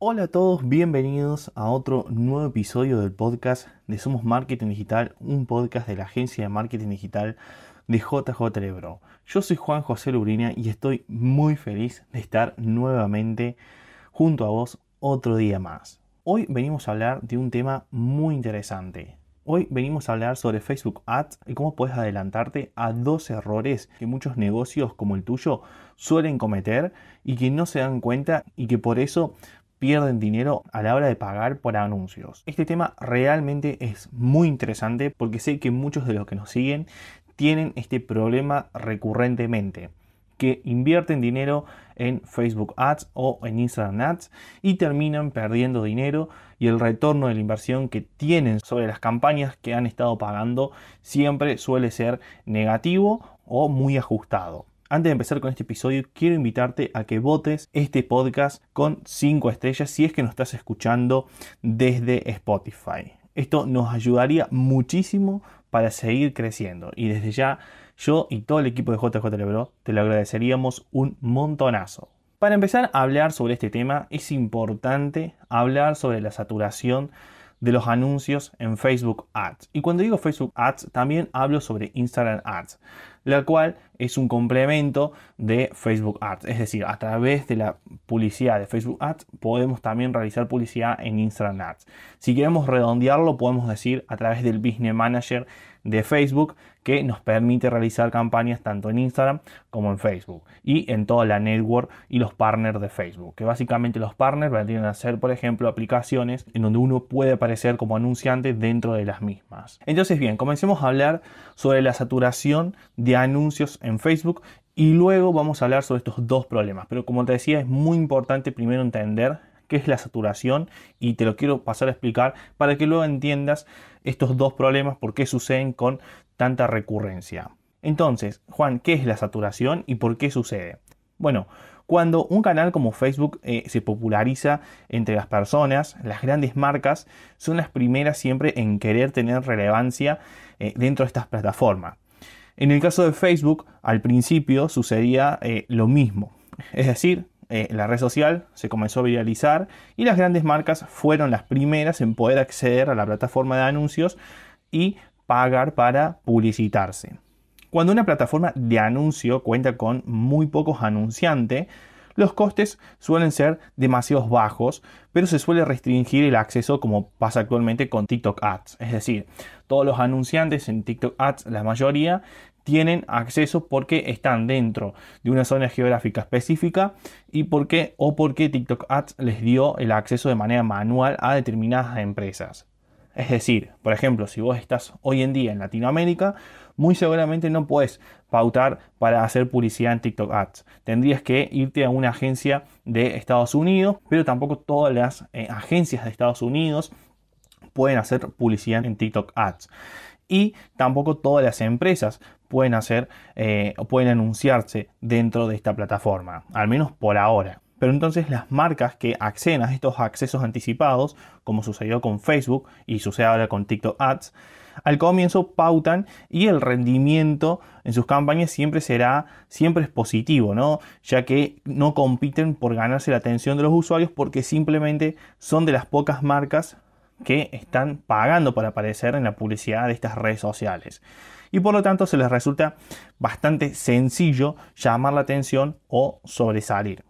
Hola a todos, bienvenidos a otro nuevo episodio del podcast de Somos Marketing Digital, un podcast de la agencia de marketing digital de JJ Lebro. Yo soy Juan José Lubrina y estoy muy feliz de estar nuevamente junto a vos otro día más. Hoy venimos a hablar de un tema muy interesante. Hoy venimos a hablar sobre Facebook Ads y cómo puedes adelantarte a dos errores que muchos negocios como el tuyo suelen cometer y que no se dan cuenta y que por eso pierden dinero a la hora de pagar por anuncios. Este tema realmente es muy interesante porque sé que muchos de los que nos siguen tienen este problema recurrentemente que invierten dinero en Facebook Ads o en Instagram Ads y terminan perdiendo dinero y el retorno de la inversión que tienen sobre las campañas que han estado pagando siempre suele ser negativo o muy ajustado. Antes de empezar con este episodio, quiero invitarte a que votes este podcast con 5 estrellas si es que nos estás escuchando desde Spotify. Esto nos ayudaría muchísimo para seguir creciendo y desde ya yo y todo el equipo de JJ Lebro te lo agradeceríamos un montonazo. Para empezar a hablar sobre este tema es importante hablar sobre la saturación de los anuncios en Facebook Ads. Y cuando digo Facebook Ads, también hablo sobre Instagram Ads, la cual es un complemento de Facebook Ads. Es decir, a través de la publicidad de Facebook Ads podemos también realizar publicidad en Instagram Ads. Si queremos redondearlo, podemos decir a través del Business Manager de Facebook que nos permite realizar campañas tanto en Instagram como en Facebook y en toda la network y los partners de Facebook. Que básicamente los partners vendrían a ser, por ejemplo, aplicaciones en donde uno puede aparecer como anunciante dentro de las mismas. Entonces, bien, comencemos a hablar sobre la saturación de anuncios en Facebook y luego vamos a hablar sobre estos dos problemas. Pero como te decía, es muy importante primero entender qué es la saturación y te lo quiero pasar a explicar para que luego entiendas estos dos problemas, por qué suceden con tanta recurrencia. Entonces, Juan, ¿qué es la saturación y por qué sucede? Bueno, cuando un canal como Facebook eh, se populariza entre las personas, las grandes marcas son las primeras siempre en querer tener relevancia eh, dentro de estas plataformas. En el caso de Facebook, al principio sucedía eh, lo mismo. Es decir, la red social se comenzó a viralizar y las grandes marcas fueron las primeras en poder acceder a la plataforma de anuncios y pagar para publicitarse. Cuando una plataforma de anuncio cuenta con muy pocos anunciantes, los costes suelen ser demasiado bajos, pero se suele restringir el acceso como pasa actualmente con TikTok Ads. Es decir, todos los anunciantes en TikTok Ads, la mayoría, tienen acceso porque están dentro de una zona geográfica específica y porque o porque TikTok Ads les dio el acceso de manera manual a determinadas empresas. Es decir, por ejemplo, si vos estás hoy en día en Latinoamérica, muy seguramente no puedes pautar para hacer publicidad en TikTok Ads. Tendrías que irte a una agencia de Estados Unidos, pero tampoco todas las eh, agencias de Estados Unidos pueden hacer publicidad en TikTok Ads y tampoco todas las empresas pueden hacer eh, o pueden anunciarse dentro de esta plataforma, al menos por ahora. Pero entonces las marcas que acceden a estos accesos anticipados, como sucedió con Facebook y sucede ahora con TikTok Ads, al comienzo pautan y el rendimiento en sus campañas siempre será, siempre es positivo, ¿no? Ya que no compiten por ganarse la atención de los usuarios porque simplemente son de las pocas marcas que están pagando para aparecer en la publicidad de estas redes sociales. Y por lo tanto se les resulta bastante sencillo llamar la atención o sobresalir.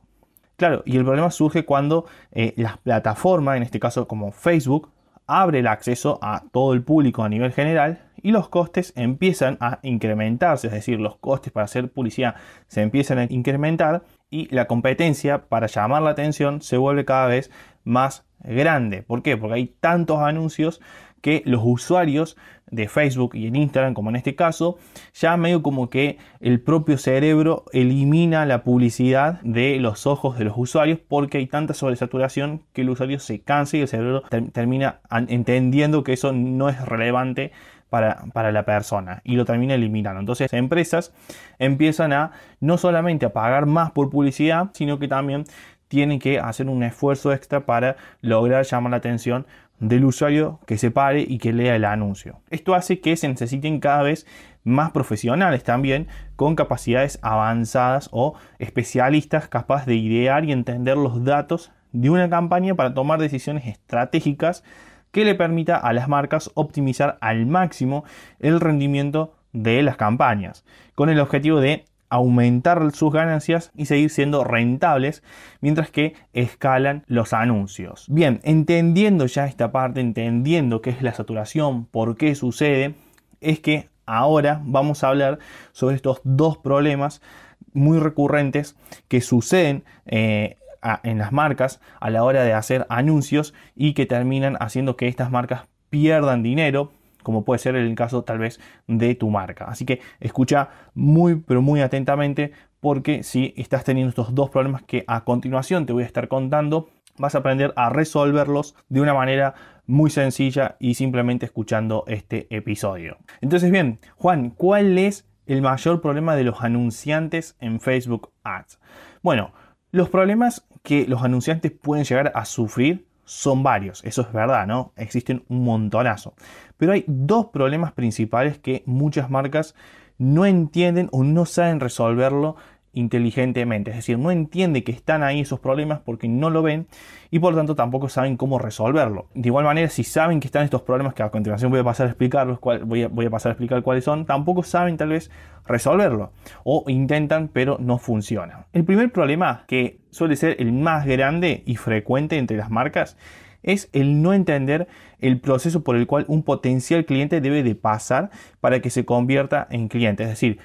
Claro, y el problema surge cuando eh, la plataforma, en este caso como Facebook, abre el acceso a todo el público a nivel general y los costes empiezan a incrementarse, es decir, los costes para hacer publicidad se empiezan a incrementar y la competencia para llamar la atención se vuelve cada vez más grande. ¿Por qué? Porque hay tantos anuncios que los usuarios de Facebook y en Instagram, como en este caso, ya medio como que el propio cerebro elimina la publicidad de los ojos de los usuarios porque hay tanta sobresaturación que el usuario se cansa y el cerebro termina entendiendo que eso no es relevante para, para, la persona y lo termina eliminando. Entonces, empresas empiezan a no solamente a pagar más por publicidad, sino que también tienen que hacer un esfuerzo extra para lograr llamar la atención del usuario que se pare y que lea el anuncio. Esto hace que se necesiten cada vez más profesionales también con capacidades avanzadas o especialistas capaces de idear y entender los datos de una campaña para tomar decisiones estratégicas que le permita a las marcas optimizar al máximo el rendimiento de las campañas, con el objetivo de aumentar sus ganancias y seguir siendo rentables mientras que escalan los anuncios. Bien, entendiendo ya esta parte, entendiendo qué es la saturación, por qué sucede, es que ahora vamos a hablar sobre estos dos problemas muy recurrentes que suceden eh, en las marcas a la hora de hacer anuncios y que terminan haciendo que estas marcas pierdan dinero como puede ser el caso tal vez de tu marca. Así que escucha muy pero muy atentamente porque si estás teniendo estos dos problemas que a continuación te voy a estar contando, vas a aprender a resolverlos de una manera muy sencilla y simplemente escuchando este episodio. Entonces bien, Juan, ¿cuál es el mayor problema de los anunciantes en Facebook Ads? Bueno, los problemas que los anunciantes pueden llegar a sufrir son varios, eso es verdad, ¿no? Existen un montonazo. Pero hay dos problemas principales que muchas marcas no entienden o no saben resolverlo inteligentemente. Es decir, no entiende que están ahí esos problemas porque no lo ven y por lo tanto tampoco saben cómo resolverlo. De igual manera, si saben que están estos problemas, que a continuación voy a pasar a explicarlos, voy a, voy a pasar a explicar cuáles son, tampoco saben tal vez resolverlo o intentan pero no funciona. El primer problema que suele ser el más grande y frecuente entre las marcas es el no entender el proceso por el cual un potencial cliente debe de pasar para que se convierta en cliente. Es decir,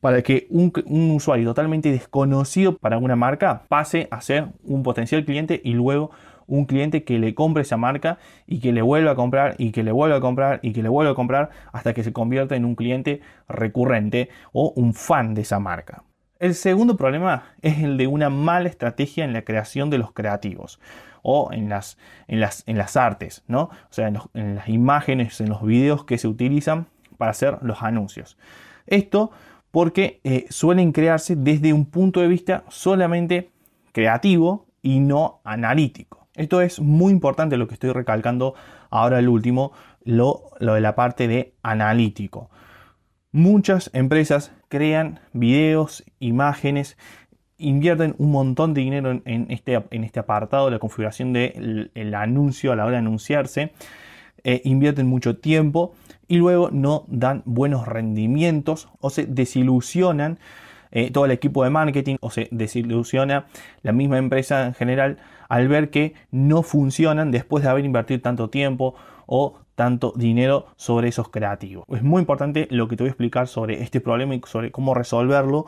para que un, usuario totalmente desconocido para una marca pase a ser un potencial cliente y luego un cliente que le compre esa marca y que le vuelva a comprar y que le vuelva a comprar y que le vuelva a comprar hasta que se convierta en un cliente recurrente o un fan de esa marca. El segundo problema es el de una mala estrategia en la creación de los creativos o en las, en las, en las artes, ¿no? O sea, en, en las imágenes, en los videos que se utilizan para hacer los anuncios. Esto porque eh, suelen crearse desde un punto de vista solamente creativo y no analítico. Esto es muy importante lo que estoy recalcando ahora el último, lo, de la parte de analítico. Muchas empresas crean videos, imágenes, invierten un montón de dinero en, este, en este, apartado, la configuración del anuncio a la hora de anunciarse, eh, invierten mucho tiempo y luego no dan buenos rendimientos o se desilusionan eh, todo el equipo de marketing o se desilusiona la misma empresa en general al ver que no funcionan después de haber invertido tanto tiempo o tanto dinero sobre esos creativos. Es muy importante lo que te voy a explicar sobre este problema y sobre cómo resolverlo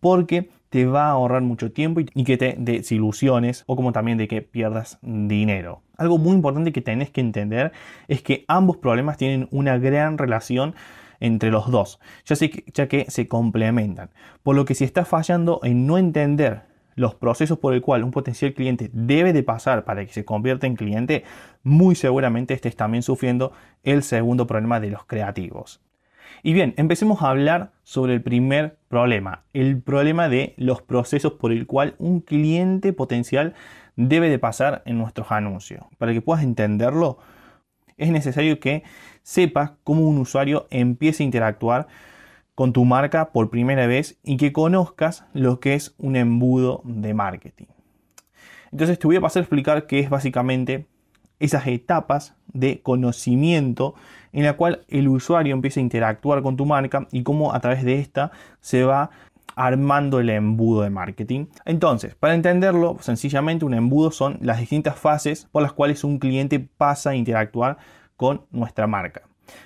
porque te va a ahorrar mucho tiempo y que te desilusiones o como también de que pierdas dinero. Algo muy importante que tenés que entender es que ambos problemas tienen una gran relación entre los dos, ya, que, que se complementan. Por lo que si estás fallando en no entender los procesos por el cual un potencial cliente debe de pasar para que se convierta en cliente, muy seguramente estés también sufriendo el segundo problema de los creativos. Y bien, empecemos a hablar sobre el primer problema, el problema de los procesos por el cual un cliente potencial debe de pasar en nuestros anuncios. Para que puedas entenderlo, es necesario que sepas cómo un usuario empieza a interactuar con tu marca por primera vez y que conozcas lo que es un embudo de marketing. Entonces te voy a pasar a explicar qué es básicamente esas etapas de conocimiento en la cual el usuario empieza a interactuar con tu marca y cómo a través de esta se va armando el embudo de marketing. Entonces, para entenderlo, sencillamente un embudo son las distintas fases por las cuales un cliente pasa a interactuar con nuestra marca.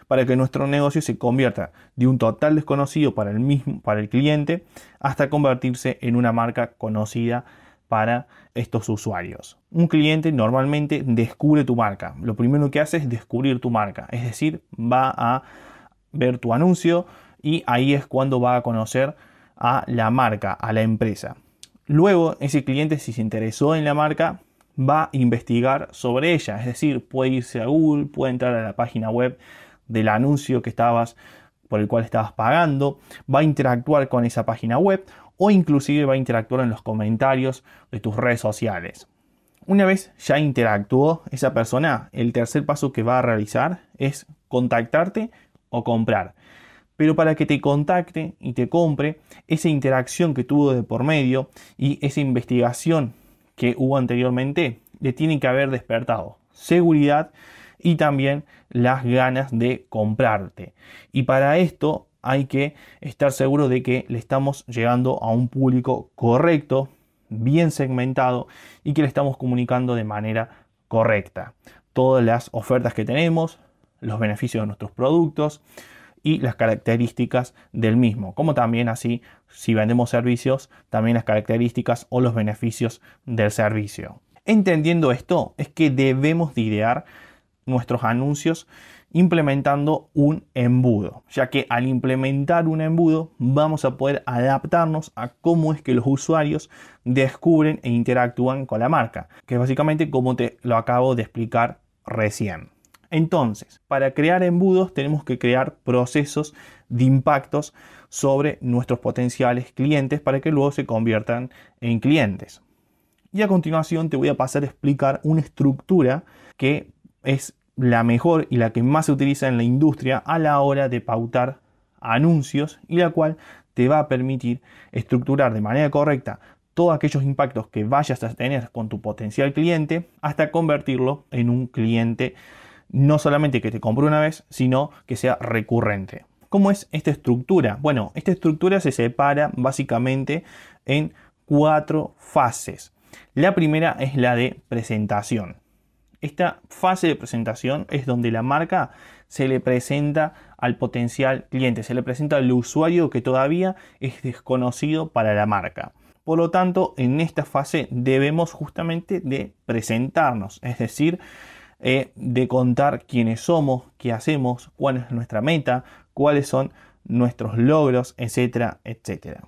Para que nuestro negocio se convierta de un total desconocido para el mismo para el cliente hasta convertirse en una marca conocida para estos usuarios. Un cliente normalmente descubre tu marca. Lo primero que hace es descubrir tu marca, es decir, va a ver tu anuncio y ahí es cuando va a conocer a la marca, a la empresa. Luego, ese cliente, si se interesó en la marca, va a investigar sobre ella, es decir, puede irse a Google, puede entrar a la página web del anuncio que estabas por el cual estabas pagando, va a interactuar con esa página web o inclusive va a interactuar en los comentarios de tus redes sociales. Una vez ya interactuó esa persona, el tercer paso que va a realizar es contactarte o comprar. Pero para que te contacte y te compre, esa interacción que tuvo de por medio y esa investigación que hubo anteriormente le tienen que haber despertado seguridad y también las ganas de comprarte. Y para esto hay que estar seguro de que le estamos llegando a un público correcto, bien segmentado y que le estamos comunicando de manera correcta. Todas las ofertas que tenemos, los beneficios de nuestros productos y las características del mismo, como también así si vendemos servicios, también las características o los beneficios del servicio. Entendiendo esto, es que debemos de idear nuestros anuncios implementando un embudo, ya que al implementar un embudo vamos a poder adaptarnos a cómo es que los usuarios descubren e interactúan con la marca, que es básicamente como te lo acabo de explicar recién. Entonces, para crear embudos tenemos que crear procesos de impactos sobre nuestros potenciales clientes para que luego se conviertan en clientes. Y a continuación te voy a pasar a explicar una estructura que es la mejor y la que más se utiliza en la industria a la hora de pautar anuncios y la cual te va a permitir estructurar de manera correcta todos aquellos impactos que vayas a tener con tu potencial cliente hasta convertirlo en un cliente no solamente que te compre una vez, sino que sea recurrente. ¿Cómo es esta estructura? Bueno, esta estructura se separa básicamente en cuatro fases. La primera es la de presentación. Esta fase de presentación es donde la marca se le presenta al potencial cliente, se le presenta al usuario que todavía es desconocido para la marca. Por lo tanto, en esta fase debemos justamente de presentarnos, es decir, eh, de contar quiénes somos, qué hacemos, cuál es nuestra meta, cuáles son nuestros logros, etcétera, etcétera.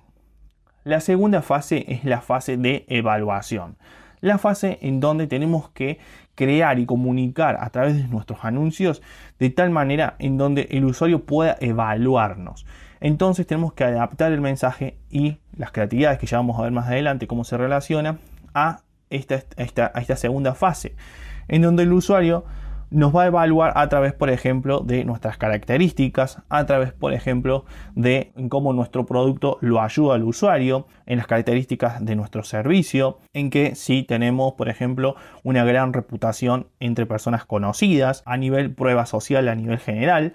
La segunda fase es la fase de evaluación. La fase en donde tenemos que crear y comunicar a través de nuestros anuncios de tal manera en donde el usuario pueda evaluarnos. Entonces tenemos que adaptar el mensaje y las creatividades que ya vamos a ver más adelante cómo se relaciona a esta, esta, a esta segunda fase, en donde el usuario nos va a evaluar a través, por ejemplo, de nuestras características, a través, por ejemplo, de cómo nuestro producto lo ayuda al usuario, en las características de nuestro servicio, en que si tenemos, por ejemplo, una gran reputación entre personas conocidas, a nivel prueba social, a nivel general,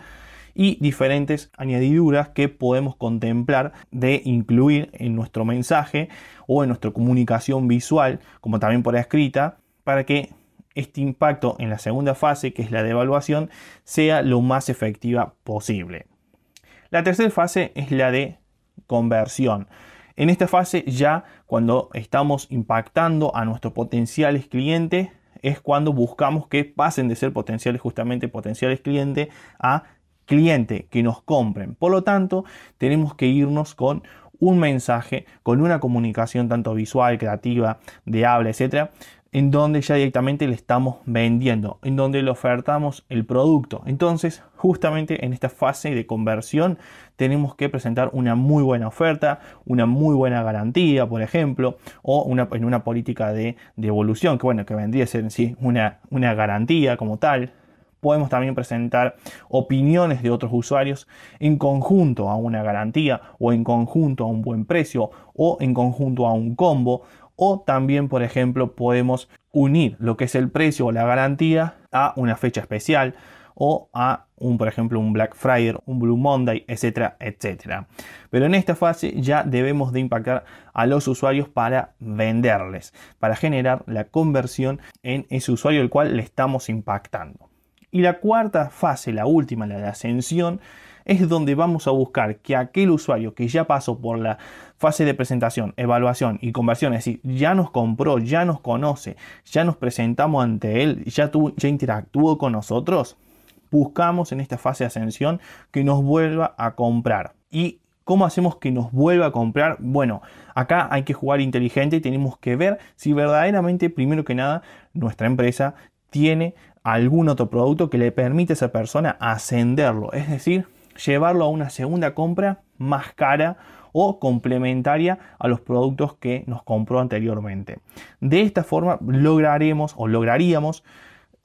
y diferentes añadiduras que podemos contemplar de incluir en nuestro mensaje o en nuestra comunicación visual, como también por escrita, para que este impacto en la segunda fase, que es la de evaluación, sea lo más efectiva posible. La tercera fase es la de conversión. En esta fase ya cuando estamos impactando a nuestros potenciales clientes es cuando buscamos que pasen de ser potenciales justamente potenciales clientes a cliente que nos compren. Por lo tanto, tenemos que irnos con un mensaje, con una comunicación tanto visual, creativa, de habla, etcétera, en donde ya directamente le estamos vendiendo, en donde le ofertamos el producto. Entonces, justamente en esta fase de conversión tenemos que presentar una muy buena oferta, una muy buena garantía, por ejemplo, o en una política de devolución, que bueno, que vendría a ser en sí una garantía como tal. Podemos también presentar opiniones de otros usuarios en conjunto a una garantía o en conjunto a un buen precio o en conjunto a un combo o también, por ejemplo, podemos unir lo que es el precio o la garantía a una fecha especial o a un, por ejemplo, un Black Friday, un Blue Monday, etcétera, etcétera. Pero en esta fase ya debemos de impactar a los usuarios para venderles, para generar la conversión en ese usuario el cual le estamos impactando. Y la cuarta fase, la última, la de ascensión, es donde vamos a buscar que aquel usuario que ya pasó por la fase de presentación, evaluación y conversión, es decir, ya nos compró, ya nos conoce, ya nos presentamos ante él, ya, ya interactuó con nosotros, buscamos en esta fase de ascensión que nos vuelva a comprar. ¿Y cómo hacemos que nos vuelva a comprar? Bueno, acá hay que jugar inteligente y tenemos que ver si verdaderamente, primero que nada, nuestra empresa tiene algún otro producto que le permite a esa persona ascenderlo, es decir, llevarlo a una segunda compra más cara o complementaria a los productos que nos compró anteriormente. De esta forma lograremos o lograríamos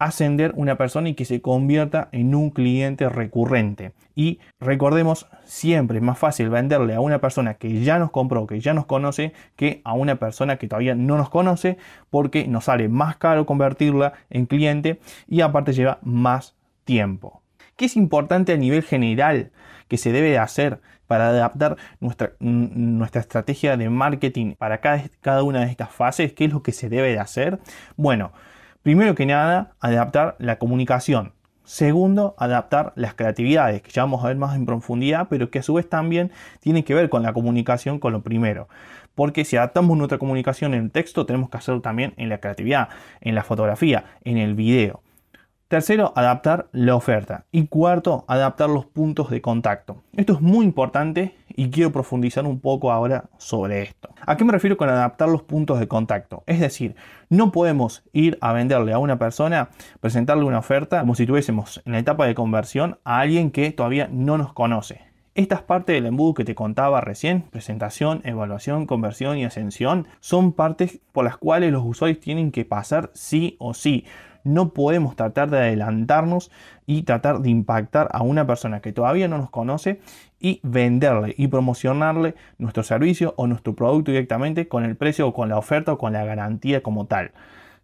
ascender una persona y que se convierta en un cliente recurrente. Y recordemos, siempre es más fácil venderle a una persona que ya nos compró, que ya nos conoce, que a una persona que todavía no nos conoce, porque nos sale más caro convertirla en cliente y aparte lleva más tiempo. ¿Qué es importante a nivel general que se debe de hacer para adaptar nuestra, nuestra estrategia de marketing para cada, cada una de estas fases? ¿Qué es lo que se debe de hacer? Bueno, Primero que nada, adaptar la comunicación. Segundo, adaptar las creatividades, que ya vamos a ver más en profundidad, pero que a su vez también tienen que ver con la comunicación con lo primero. Porque si adaptamos nuestra comunicación en el texto, tenemos que hacerlo también en la creatividad, en la fotografía, en el video. Tercero, adaptar la oferta. Y cuarto, adaptar los puntos de contacto. Esto es muy importante y quiero profundizar un poco ahora sobre esto. ¿A qué me refiero con adaptar los puntos de contacto? Es decir, no podemos ir a venderle a una persona, presentarle una oferta como si tuviésemos en la etapa de conversión a alguien que todavía no nos conoce. Estas partes del embudo que te contaba recién, presentación, evaluación, conversión y ascensión, son partes por las cuales los usuarios tienen que pasar sí o sí no podemos tratar de adelantarnos y tratar de impactar a una persona que todavía no nos conoce y venderle y promocionarle nuestro servicio o nuestro producto directamente con el precio o con la oferta o con la garantía como tal.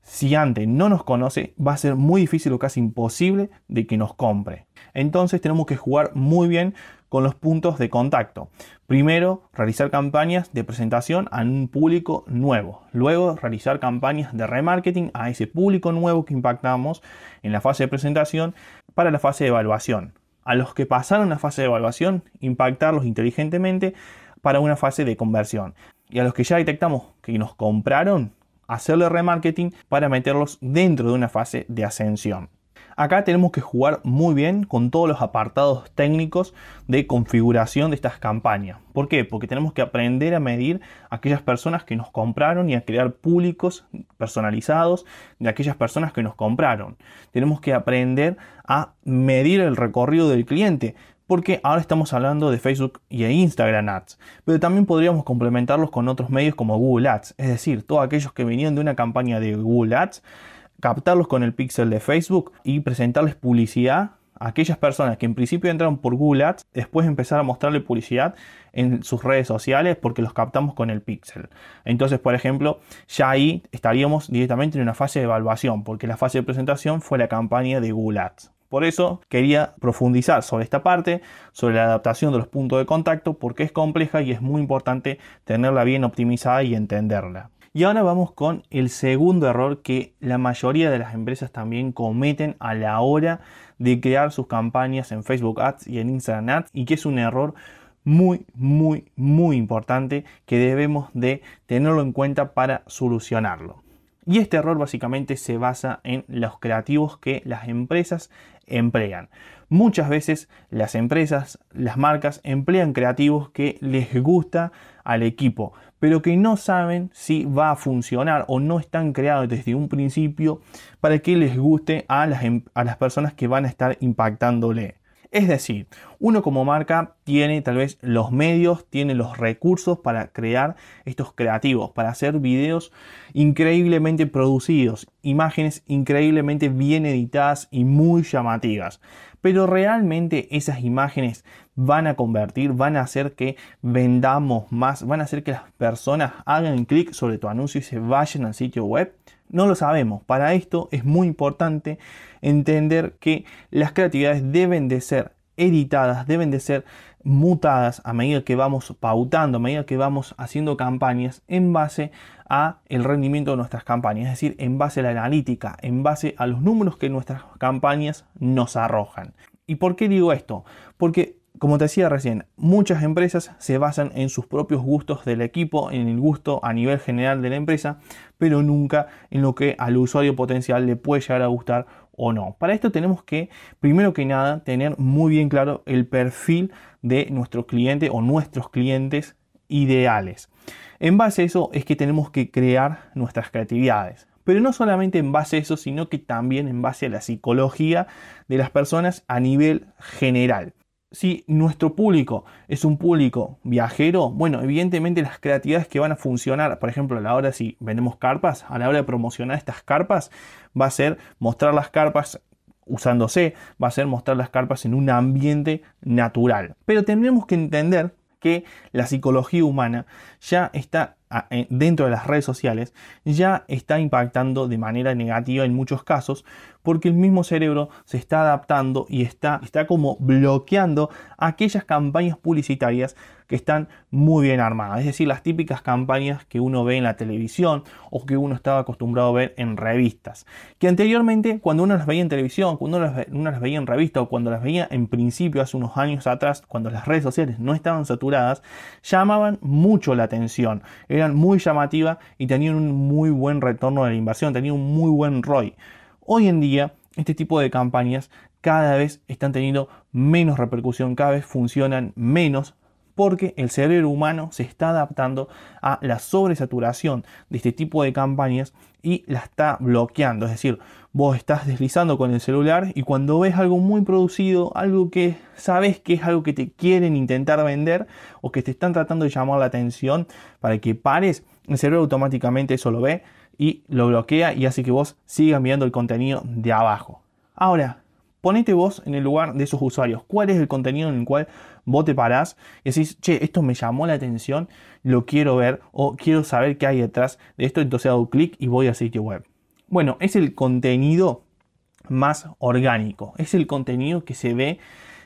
Si antes no nos conoce, va a ser muy difícil o casi imposible de que nos compre. Entonces tenemos que jugar muy bien con los puntos de contacto. Primero, realizar campañas de presentación a un público nuevo. Luego, realizar campañas de remarketing a ese público nuevo que impactamos en la fase de presentación para la fase de evaluación. A los que pasaron la fase de evaluación, impactarlos inteligentemente para una fase de conversión. Y a los que ya detectamos que nos compraron, hacerle remarketing para meterlos dentro de una fase de ascensión. Acá tenemos que jugar muy bien con todos los apartados técnicos de configuración de estas campañas. ¿Por qué? Porque tenemos que aprender a medir aquellas personas que nos compraron y a crear públicos personalizados de aquellas personas que nos compraron. Tenemos que aprender a medir el recorrido del cliente porque ahora estamos hablando de Facebook y de Instagram Ads, pero también podríamos complementarlos con otros medios como Google Ads, es decir, todos aquellos que venían de una campaña de Google Ads captarlos con el pixel de Facebook y presentarles publicidad a aquellas personas que en principio entraron por Google Ads, después empezar a mostrarle publicidad en sus redes sociales porque los captamos con el pixel. Entonces, por ejemplo, ya ahí estaríamos directamente en una fase de evaluación, porque la fase de presentación fue la campaña de Google Ads. Por eso quería profundizar sobre esta parte, sobre la adaptación de los puntos de contacto, porque es compleja y es muy importante tenerla bien optimizada y entenderla. Y ahora vamos con el segundo error que la mayoría de las empresas también cometen a la hora de crear sus campañas en Facebook Ads y en Instagram Ads y que es un error muy, muy, muy importante que debemos de tenerlo en cuenta para solucionarlo. Y este error básicamente se basa en los creativos que las empresas emplean. Muchas veces las empresas, las marcas emplean creativos que les gusta al equipo, pero que no saben si va a funcionar o no están creados desde un principio para que les guste a las, em, a las personas que van a estar impactándole. Es decir, uno como marca tiene tal vez los medios, tiene los recursos para crear estos creativos, para hacer videos increíblemente producidos, imágenes increíblemente bien editadas y muy llamativas. Pero realmente esas imágenes van a convertir, van a hacer que vendamos más, van a hacer que las personas hagan clic sobre tu anuncio y se vayan al sitio web. No lo sabemos. Para esto es muy importante entender que las creatividades deben de ser editadas, deben de ser mutadas a medida que vamos pautando, a medida que vamos haciendo campañas en base a el rendimiento de nuestras campañas, es decir, en base a la analítica, en base a los números que nuestras campañas nos arrojan. ¿Y por qué digo esto? Porque como te decía recién, muchas empresas se basan en sus propios gustos del equipo, en el gusto a nivel general de la empresa, pero nunca en lo que al usuario potencial le puede llegar a gustar o no. Para esto tenemos que, primero que nada, tener muy bien claro el perfil de nuestro cliente o nuestros clientes ideales. En base a eso es que tenemos que crear nuestras creatividades. Pero no solamente en base a eso, sino que también en base a la psicología de las personas a nivel general. Si nuestro público es un público viajero, bueno, evidentemente las creatividades que van a funcionar, por ejemplo, a la hora si vendemos carpas, a la hora de promocionar estas carpas, va a ser mostrar las carpas usándose, va a ser mostrar las carpas en un ambiente natural. Pero tendremos que entender que la psicología humana ya está eh, dentro de las redes sociales ya está impactando de manera negativa en muchos casos porque el mismo cerebro se está adaptando y está, está como bloqueando aquellas campañas publicitarias que están muy bien armadas, es decir, las típicas campañas que uno ve en la televisión o que uno estaba acostumbrado a ver en revistas, que anteriormente cuando uno las veía en televisión, cuando uno las, veía en revista o cuando las veía en principio hace unos años atrás, cuando las redes sociales no estaban saturadas, llamaban mucho la atención. Eran muy llamativas y tenían un muy buen retorno de la inversión, tenían un muy buen ROI. Hoy en día, este tipo de campañas cada vez están teniendo menos repercusión, cada vez funcionan menos porque el cerebro humano se está adaptando a la sobresaturación de este tipo de campañas y la está bloqueando. Es decir, vos estás deslizando con el celular y cuando ves algo muy producido, algo que sabes que es algo que te quieren intentar vender o que te están tratando de llamar la atención para que pares, el cerebro automáticamente eso lo ve y lo bloquea y hace que vos sigas viendo el contenido de abajo. Ahora, ponete vos en el lugar de esos usuarios. ¿Cuál es el contenido en el cual vos te parás y decís, che, esto me llamó la atención, lo quiero ver o quiero saber qué hay detrás de esto? Entonces hago clic y voy al sitio web. Bueno, es el contenido más orgánico, es el contenido que se ve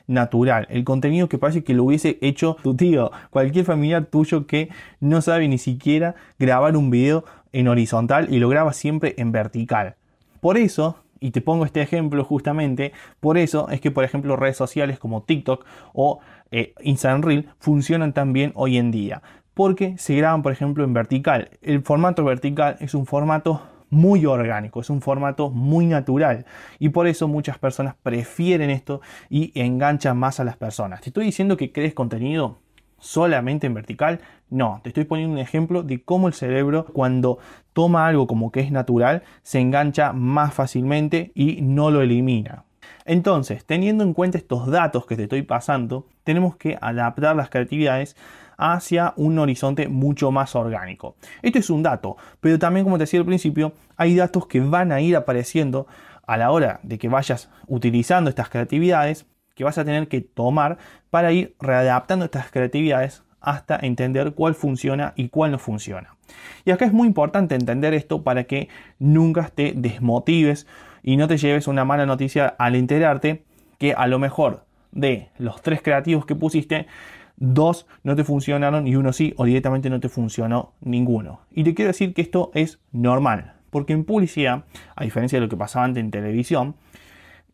natural, el contenido que parece que lo hubiese hecho tu tío, cualquier familiar tuyo que no sabe ni siquiera grabar un video en horizontal y lo graba siempre en vertical. Por eso, y te pongo este ejemplo justamente, por eso es que por ejemplo redes sociales como TikTok o eh, Instagram Reel funcionan tan bien hoy en día, porque se graban por ejemplo en vertical. El formato vertical es un formato muy orgánico, es un formato muy natural y por eso muchas personas prefieren esto y enganchan más a las personas. Te estoy diciendo que crees contenido solamente en vertical, no, te estoy poniendo un ejemplo de cómo el cerebro cuando toma algo como que es natural se engancha más fácilmente y no lo elimina. Entonces, teniendo en cuenta estos datos que te estoy pasando, tenemos que adaptar las creatividades hacia un horizonte mucho más orgánico. Esto es un dato, pero también como te decía al principio, hay datos que van a ir apareciendo a la hora de que vayas utilizando estas creatividades que vas a tener que tomar para ir readaptando estas creatividades hasta entender cuál funciona y cuál no funciona. Y acá es muy importante entender esto para que nunca te desmotives y no te lleves una mala noticia al enterarte que a lo mejor de los tres creativos que pusiste, dos no te funcionaron y uno sí o directamente no te funcionó ninguno. Y te quiero decir que esto es normal, porque en publicidad, a diferencia de lo que pasaba antes en televisión,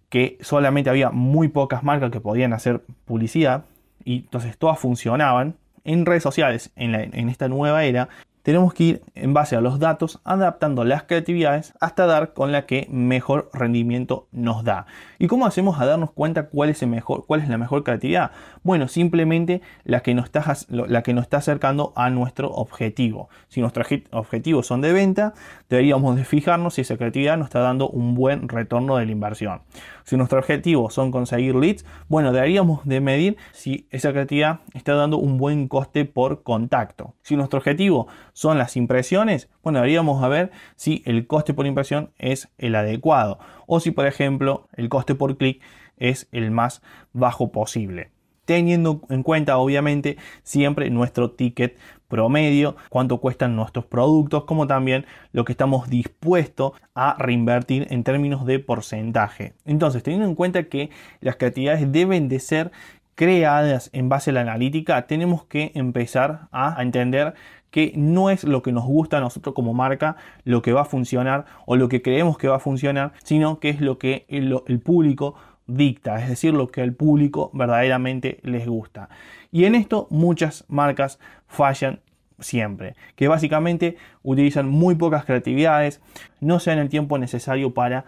que solamente había muy pocas marcas que podían hacer publicidad y entonces todas funcionaban, en redes sociales, en, en esta nueva era, tenemos que ir en base a los datos adaptando las creatividades hasta dar con la que mejor rendimiento nos da. ¿Y cómo hacemos a darnos cuenta cuál es, el mejor, cuál es la mejor creatividad? Bueno, simplemente la que, nos está, la que nos está acercando a nuestro objetivo. Si nuestros objetivos son de venta, deberíamos de fijarnos si esa creatividad nos está dando un buen retorno de la inversión. Si nuestros objetivos son conseguir leads, bueno, deberíamos de medir si esa creatividad está dando un buen coste por contacto. Si nuestro objetivo son las impresiones, bueno, deberíamos ver si el coste por impresión es el adecuado o si, por ejemplo, el coste por clic es el más bajo posible teniendo en cuenta obviamente siempre nuestro ticket promedio, cuánto cuestan nuestros productos, como también lo que estamos dispuestos a reinvertir en términos de porcentaje. Entonces, teniendo en cuenta que las creatividades deben de ser creadas en base a la analítica, tenemos que empezar a entender que no es lo que nos gusta a nosotros como marca lo que va a funcionar o lo que creemos que va a funcionar, sino que es lo que el, público dicta, es decir, lo que al público verdaderamente les gusta. Y en esto muchas marcas fallan siempre, que básicamente utilizan muy pocas creatividades, no se dan el tiempo necesario para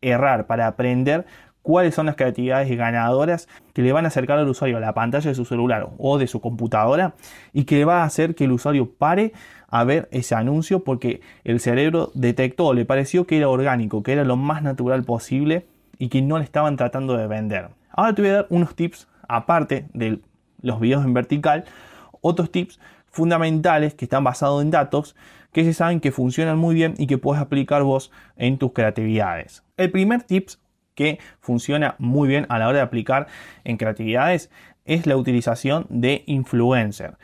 errar, para aprender cuáles son las creatividades ganadoras que le van a acercar al usuario a la pantalla de su celular o de su computadora y que le va a hacer que el usuario pare a ver ese anuncio porque el cerebro detectó, le pareció que era orgánico, que era lo más natural posible y que no le estaban tratando de vender. Ahora te voy a dar unos tips aparte de los videos en vertical, otros tips fundamentales que están basados en datos que se saben que funcionan muy bien y que puedes aplicar vos en tus creatividades. El primer tips que funciona muy bien a la hora de aplicar en creatividades es la utilización de influencer.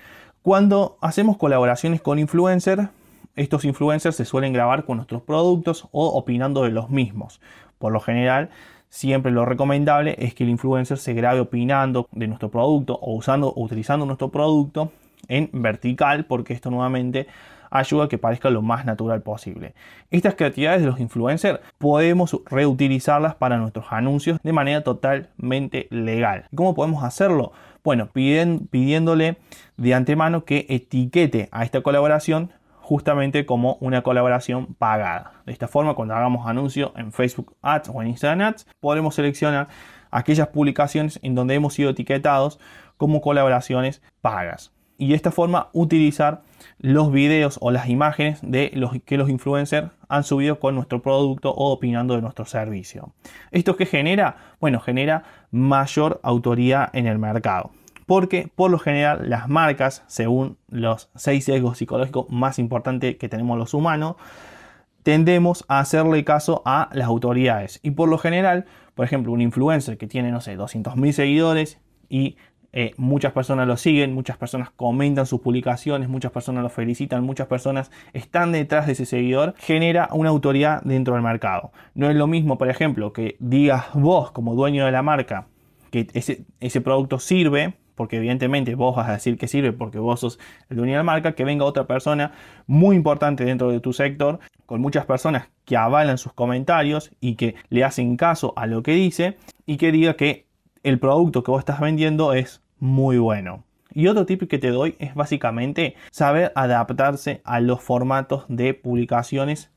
Cuando hacemos colaboraciones con influencers, estos influencers se suelen grabar con nuestros productos o opinando de los mismos. Por lo general, siempre lo recomendable es que el influencer se grabe opinando de nuestro producto o usando o utilizando nuestro producto en vertical porque esto nuevamente ayuda a que parezca lo más natural posible. Estas creatividades de los influencers podemos reutilizarlas para nuestros anuncios de manera totalmente legal. ¿Cómo podemos hacerlo? Bueno, pidiéndole de antemano que etiquete a esta colaboración justamente como una colaboración pagada. De esta forma, cuando hagamos anuncios en Facebook Ads o en Instagram Ads, podremos seleccionar aquellas publicaciones en donde hemos sido etiquetados como colaboraciones pagas. Y de esta forma utilizar los videos o las imágenes de los que los influencers han subido con nuestro producto o opinando de nuestro servicio. ¿Esto qué genera? Bueno, genera mayor autoridad en el mercado porque por lo general las marcas, según los seis sesgos psicológicos más importantes que tenemos los humanos, tendemos a hacerle caso a las autoridades. Y por lo general, por ejemplo, un influencer que tiene, no sé, 200.000 seguidores y eh, muchas personas lo siguen, muchas personas comentan sus publicaciones, muchas personas lo felicitan, muchas personas están detrás de ese seguidor, genera una autoridad dentro del mercado. No es lo mismo, por ejemplo, que digas vos como dueño de la marca que ese, ese producto sirve porque evidentemente vos vas a decir que sirve porque vos sos el dueño de la marca, que venga otra persona muy importante dentro de tu sector, con muchas personas que avalan sus comentarios y que le hacen caso a lo que dice y que diga que el producto que vos estás vendiendo es muy bueno. Y otro tip que te doy es básicamente saber adaptarse a los formatos de publicaciones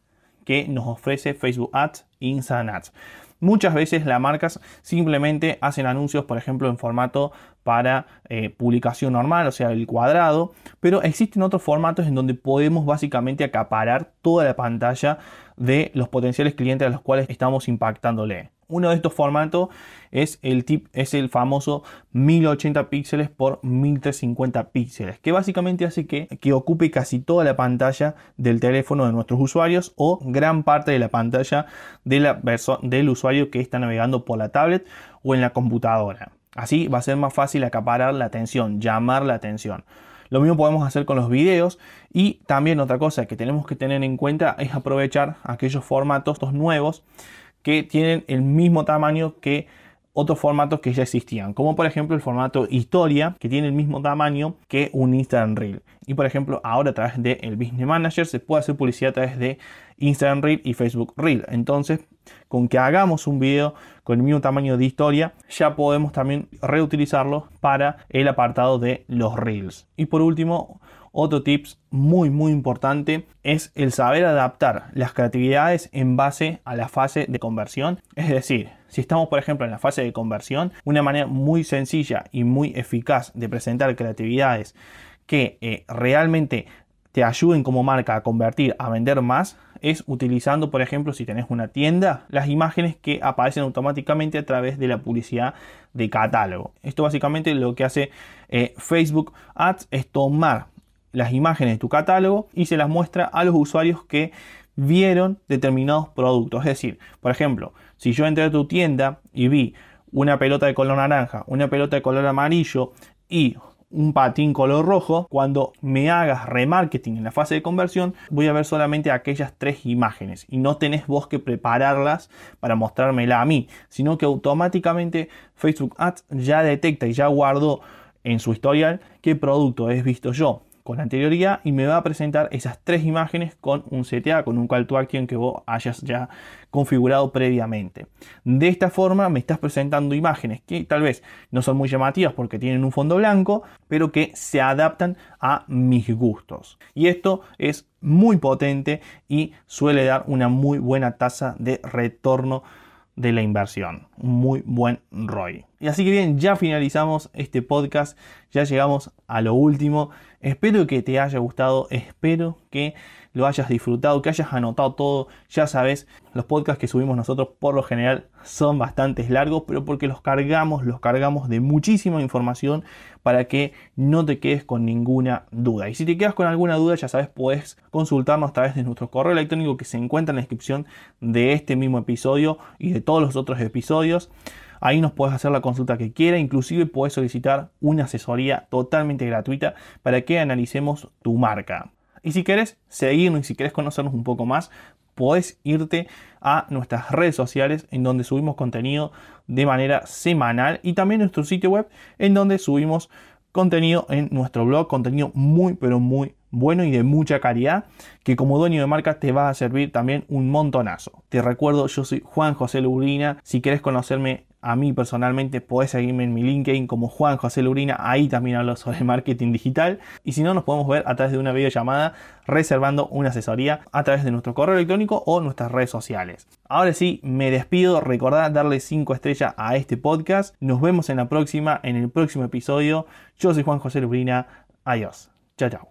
que nos ofrece Facebook Ads e Instagram Ads. Muchas veces las marcas simplemente hacen anuncios, por ejemplo, en formato para eh, publicación normal, o sea, el cuadrado, pero existen otros formatos en donde podemos básicamente acaparar toda la pantalla de los potenciales clientes a los cuales estamos impactándole. Uno de estos formatos es el, famoso 1080 píxeles por 1350 píxeles, que básicamente hace que, que ocupe casi toda la pantalla del teléfono de nuestros usuarios o gran parte de la pantalla de la del usuario que está navegando por la tablet o en la computadora. Así va a ser más fácil acaparar la atención, llamar la atención. Lo mismo podemos hacer con los videos y también otra cosa que tenemos que tener en cuenta es aprovechar aquellos formatos nuevos que tienen el mismo tamaño que otros formatos que ya existían, como por ejemplo el formato historia, que tiene el mismo tamaño que un Instagram Reel. Y por ejemplo, ahora a través del el Business Manager se puede hacer publicidad a través de Instagram Reel y Facebook Reel. Entonces, con que hagamos un video con el mismo tamaño de historia, ya podemos también reutilizarlo para el apartado de los Reels. Y por último, otro tips muy muy importante es el saber adaptar las creatividades en base a la fase de conversión. Es decir, si estamos por ejemplo en la fase de conversión, una manera muy sencilla y muy eficaz de presentar creatividades que eh, realmente te ayuden como marca a convertir, a vender más, es utilizando, por ejemplo, si tenés una tienda, las imágenes que aparecen automáticamente a través de la publicidad de catálogo. Esto básicamente lo que hace eh, Facebook Ads es tomar las imágenes de tu catálogo y se las muestra a los usuarios que vieron determinados productos. Es decir, por ejemplo, si yo entré a tu tienda y vi una pelota de color naranja, una pelota de color amarillo y un patín color rojo, cuando me hagas remarketing en la fase de conversión, voy a ver solamente aquellas tres imágenes y no tenés vos que prepararlas para mostrármela a mí, sino que automáticamente Facebook Ads ya detecta y ya guardó en su historial qué producto he visto yo con anterioridad y me va a presentar esas tres imágenes con un CTA, con un call to action que vos hayas ya configurado previamente. De esta forma me estás presentando imágenes que tal vez no son muy llamativas porque tienen un fondo blanco, pero que se adaptan a mis gustos. Y esto es muy potente y suele dar una muy buena tasa de retorno de la inversión, un muy buen ROI. Y así que bien, ya finalizamos este podcast, ya llegamos a lo último. Espero que te haya gustado, espero que lo hayas disfrutado, que hayas anotado todo. Ya sabes, los podcasts que subimos nosotros por lo general son bastante largos, pero porque los cargamos, los cargamos de muchísima información para que no te quedes con ninguna duda. Y si te quedas con alguna duda, ya sabes, puedes consultarnos a través de nuestro correo electrónico que se encuentra en la descripción de este mismo episodio y de todos los otros episodios. Ahí nos puedes hacer la consulta que quieras, inclusive puedes solicitar una asesoría totalmente gratuita para que analicemos tu marca. Y si quieres seguirnos y si quieres conocernos un poco más, puedes irte a nuestras redes sociales en donde subimos contenido de manera semanal y también nuestro sitio web en donde subimos contenido en nuestro blog, contenido muy pero muy bueno y de mucha calidad que como dueño de marca te va a servir también un montonazo. Te recuerdo, yo soy Juan José Lurina, si quieres conocerme a mí personalmente podés seguirme en mi LinkedIn como Juan José Lurina, ahí también hablo sobre marketing digital. Y si no, nos podemos ver a través de una videollamada reservando una asesoría a través de nuestro correo electrónico o nuestras redes sociales. Ahora sí, me despido, recordad darle 5 estrellas a este podcast. Nos vemos en la próxima, en el próximo episodio. Yo soy Juan José Lurina, adiós. Chao, chao.